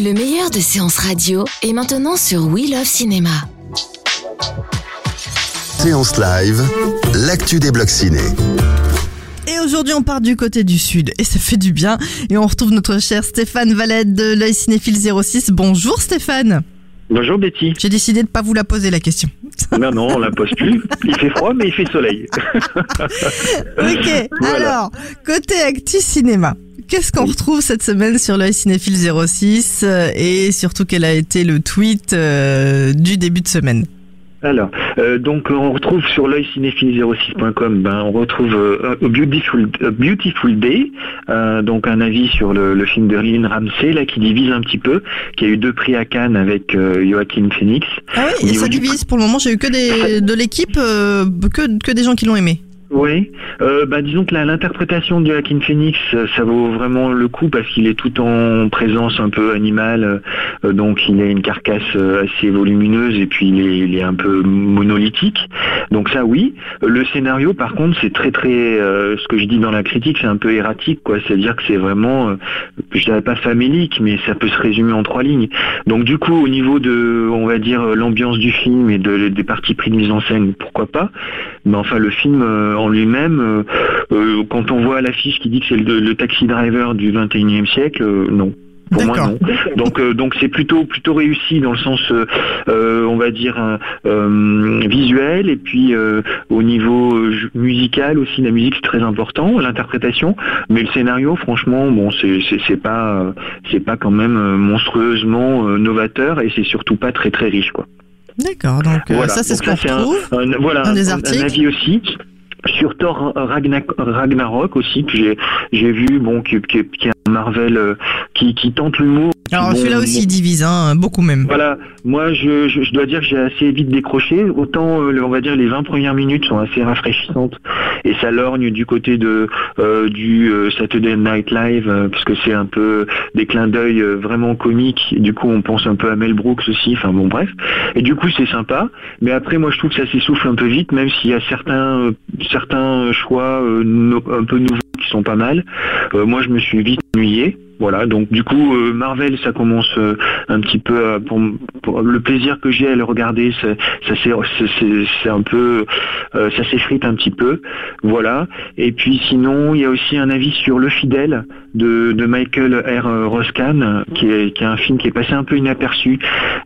Le meilleur de séances radio est maintenant sur We Love Cinéma. Séance live, l'actu des blocs ciné. Et aujourd'hui, on part du côté du sud et ça fait du bien. Et on retrouve notre cher Stéphane Valette de l'œil cinéphile 06. Bonjour Stéphane. Bonjour Betty. J'ai décidé de pas vous la poser la question. Non, non, on la pose plus. Il fait froid, mais il fait soleil. ok, Voilà. alors, côté actu cinéma. Qu'est-ce qu'on retrouve cette semaine sur l'œil cinéphile 06 euh, et surtout quel a été le tweet euh, du début de semaine? Alors, euh, donc on retrouve sur l'œil cinéphile06.com, ben, on retrouve euh, A Beautiful, Beautiful Day, euh, donc un avis sur le, le film de Lynn Ramsey, là, qui divise un petit peu, qui a eu deux prix à Cannes avec euh, Joaquin Phoenix. Ah oui, et ça du- divise. Pour le moment, j'ai eu que des, de l'équipe, euh, que, que des gens qui l'ont aimé. Oui, euh, bah, disons que l'interprétation de Joaquin Phoenix, euh, ça vaut vraiment le coup parce qu'il est tout en présence un peu animale, euh, donc il a une carcasse euh, assez volumineuse et puis il est, il est un peu monolithique. Donc ça oui. Euh, Le scénario par contre c'est très très, euh, ce que je dis dans la critique c'est un peu erratique quoi, c'est-à-dire que c'est vraiment, euh, je dirais pas famélique mais ça peut se résumer en trois lignes. Donc du coup au niveau de, on va dire euh, l'ambiance du film et de, des parties pris de mise en scène, pourquoi pas. Mais enfin, le film euh, en lui-même, euh, euh, quand on voit l'affiche qui dit que c'est le, le taxi driver du 21e siècle, euh, non. Pour moi, non. Donc, euh, donc c'est plutôt plutôt réussi dans le sens, euh, on va dire euh, visuel et puis au niveau musical aussi, la musique c'est très important, l'interprétation. Mais le scénario, franchement, bon, c'est pas c'est pas quand même monstrueusement novateur et c'est surtout pas très très riche quoi. D'accord, donc Voilà. ça c'est ce qu'on retrouve. un, voilà, Un des un, avis aussi. Sur Thor Ragna- Ragnarok aussi, que j'ai vu, bon, qui, qui, Marvel euh, qui, qui tente l'humour. Alors Bon, celui-là aussi bon, divise, hein, beaucoup même. voilà, moi je, je, je dois dire que j'ai assez vite décroché. Autant euh, on va dire les 20 premières minutes sont assez rafraîchissantes et ça lorgne du côté de euh, du euh, Saturday Night Live euh, parce que c'est un peu des clins d'œil euh, vraiment comiques. Et du coup on pense un peu à Mel Brooks aussi. Enfin bon bref. Et du coup c'est sympa. Mais après moi je trouve que ça s'essouffle un peu vite, même s'il y a certains euh, certains choix euh, no- un peu nouveaux sont pas mal. Euh, moi je me suis vite ennuyé. Voilà, donc du coup euh, Marvel ça commence euh, un petit peu euh, pour, pour le plaisir que j'ai à le regarder, ça, ça c'est un peu euh, ça s'effrite un petit peu, voilà. Et puis sinon il y a aussi un avis sur Le Fidèle de, de Michael R. Roscan, qui est, qui est un film qui est passé un peu inaperçu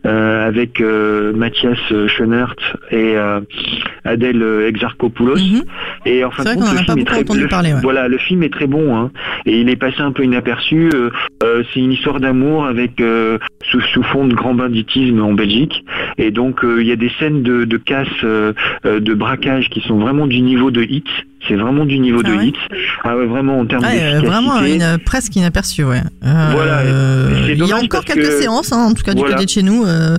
avec Mathias Schoenert et Adèle Exarchopoulos. Mhm. Et en fin C'est de vrai compte, qu'on en le film est beaucoup très parler, ouais. Voilà, le film est très bon, hein, et il est passé un peu inaperçu. Euh, c'est une histoire d'amour avec euh, sous, fond de grand banditisme en Belgique, et donc euh, il y a des scènes de, de casse, de braquage qui sont vraiment du niveau de hit. C'est vraiment du niveau Ah de ouais. Ah ouais, vraiment en termes euh, d'efficacité. vraiment une, presque inaperçu, ouais. Euh, Voilà, il y a encore quelques que- séances, hein, en tout cas du Voilà. côté de chez nous. euh,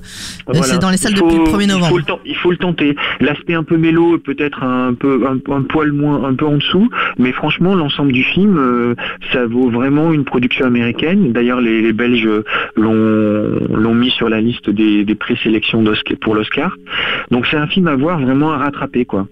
Voilà. C'est dans les salles depuis le faut- 1er Il faut novembre. le, il faut le tenter. L'aspect un peu mélo, est peut-être un peu un, un poil moins, un peu en dessous, mais franchement, l'ensemble du film, euh, ça vaut vraiment une production américaine. D'ailleurs, les, les Belges l'ont mis sur la liste des, des présélections pour l'Oscar. Donc, c'est un film à voir, vraiment à rattraper, quoi.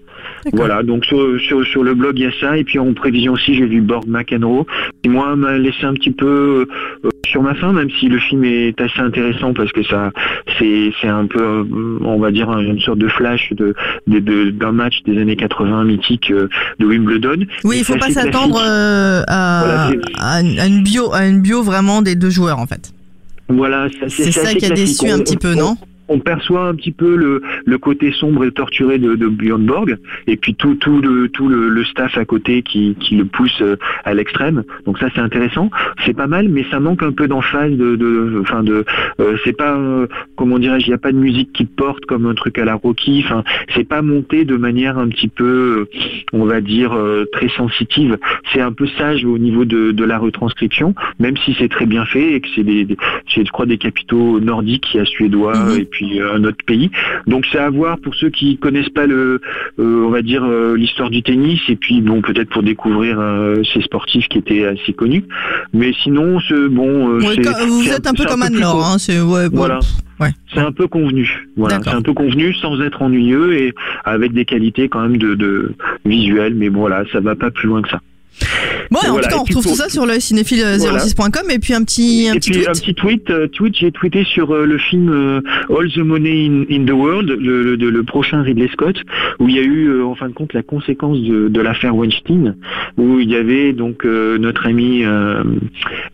Voilà, donc sur, sur, sur le blog il y a ça, et puis en prévision aussi j'ai vu Borg McEnroe, qui moi m'a laissé un petit peu euh, sur ma faim, même si le film est assez intéressant parce que ça c'est c'est un peu euh, on va dire une sorte de flash de de- de- d'un match des années 80 mythique euh, de Wimbledon. Oui, il faut pas s'attendre euh, à, Voilà, c'est- à une bio, à une bio vraiment des deux joueurs en fait. Voilà, c'est ça assez qui a déçu un petit peu, on- non? On perçoit un petit peu le, le côté sombre et torturé de, de Björn Borg, et puis tout, tout, le, tout le, le staff à côté qui, qui le pousse euh, à l'extrême. Donc ça c'est intéressant, c'est pas mal, mais ça manque un peu d'emphase, de, de, enfin de, euh, c'est pas, euh, comment dirais-je, il n'y a pas de musique qui porte comme un truc à la Rocky. Enfin, c'est pas monté de manière un petit peu, on va dire, très sensitive. C'est un peu sage au niveau de, de la retranscription, même si c'est très bien fait et que c'est des, des je crois des capitaux nordiques, il y a suédois Mhm. et puis euh, un autre pays. Donc c'est à voir pour ceux qui connaissent pas le, euh, on va dire euh, l'histoire du tennis et puis bon peut-être pour découvrir euh, ces sportifs qui étaient assez connus. Mais sinon ce bon, euh, Ouais, vous êtes un peu comme Anne-Laure, hein, c'est ouais, bon, Voilà. ouais. C'est un peu convenu. Voilà, c'est un peu convenu sans être ennuyeux et avec des qualités quand même de, de visuel. Mais bon, voilà, ça va pas plus loin que ça. Bon, Et en voilà, tout cas, on puis retrouve pour- tout ça sur le cinéphile06.com et puis un petit, un et petit puis tweet. un petit tweet, euh, tweet j'ai tweeté sur euh, le film euh, All the Money in, in the World, le, le, le prochain Ridley Scott, où il y a eu euh, en fin de compte la conséquence de, de l'affaire Weinstein, où il y avait donc euh, notre ami euh,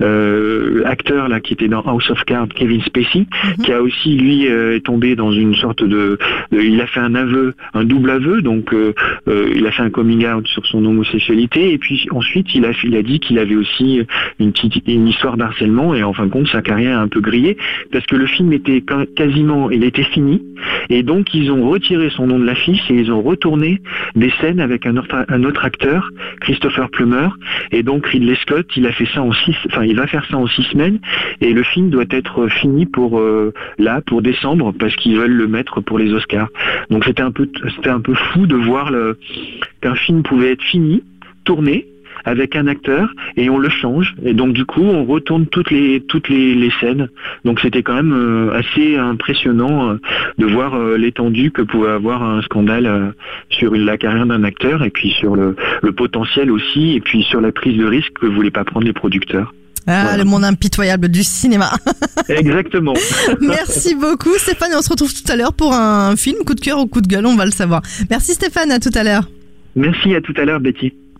euh, acteur là qui était dans House of Cards, Kevin Spacey, Mhm. qui a aussi lui euh, est tombé dans une sorte de, de- il a fait un aveu, un double aveu, donc euh, euh, il a fait un coming out sur son homosexualité et puis ensuite il a dit qu'il avait aussi une histoire d'harcèlement et en fin de compte sa carrière a un peu grillé parce que le film était quasiment il était fini et donc ils ont retiré son nom de l'affiche et ils ont retourné des scènes avec un autre acteur Christopher Plummer et donc Ridley Scott il a fait ça en six enfin il va faire ça en six semaines et le film doit être fini pour euh, là pour décembre parce qu'ils veulent le mettre pour les Oscars. Donc c'était un peu c'était un peu fou de voir qu'un film pouvait être fini tourné avec un acteur et on le change et donc du coup on retourne toutes les toutes les, les scènes donc c'était quand même euh, assez impressionnant euh, de voir euh, l'étendue que pouvait avoir un scandale sur la carrière d'un acteur et puis sur le, le potentiel aussi et puis sur la prise de risque que voulaient pas prendre les producteurs Ah, voilà. le monde impitoyable du cinéma. exactement Merci beaucoup, Stéphane. Et on se retrouve tout à l'heure pour un film coup de cœur ou coup de gueule, on va le savoir. Merci Stéphane, à tout à l'heure. merci à tout à l'heure Betty